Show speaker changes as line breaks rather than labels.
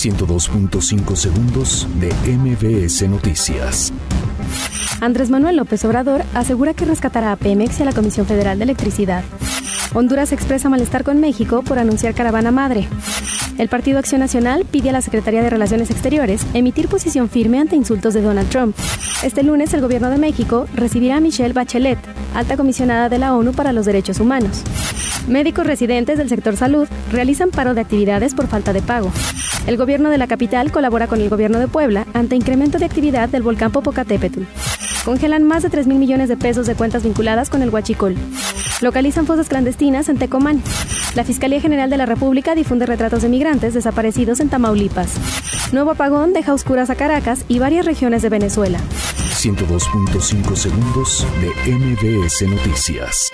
102.5 segundos de MBS Noticias.
Andrés Manuel López Obrador asegura que rescatará a Pemex y a la Comisión Federal de Electricidad. Honduras expresa malestar con México por anunciar caravana madre. El Partido Acción Nacional pide a la Secretaría de Relaciones Exteriores emitir posición firme ante insultos de Donald Trump. Este lunes el gobierno de México recibirá a Michelle Bachelet, alta comisionada de la ONU para los Derechos Humanos. Médicos residentes del sector salud realizan paro de actividades por falta de pago. El gobierno de la capital colabora con el gobierno de Puebla ante incremento de actividad del volcán Popocatépetl. Congelan más de 3 mil millones de pesos de cuentas vinculadas con el huachicol. Localizan fosas clandestinas en Tecomán. La Fiscalía General de la República difunde retratos de migrantes desaparecidos en Tamaulipas. Nuevo apagón deja oscuras a Caracas y varias regiones de Venezuela.
102.5 segundos de MBS Noticias.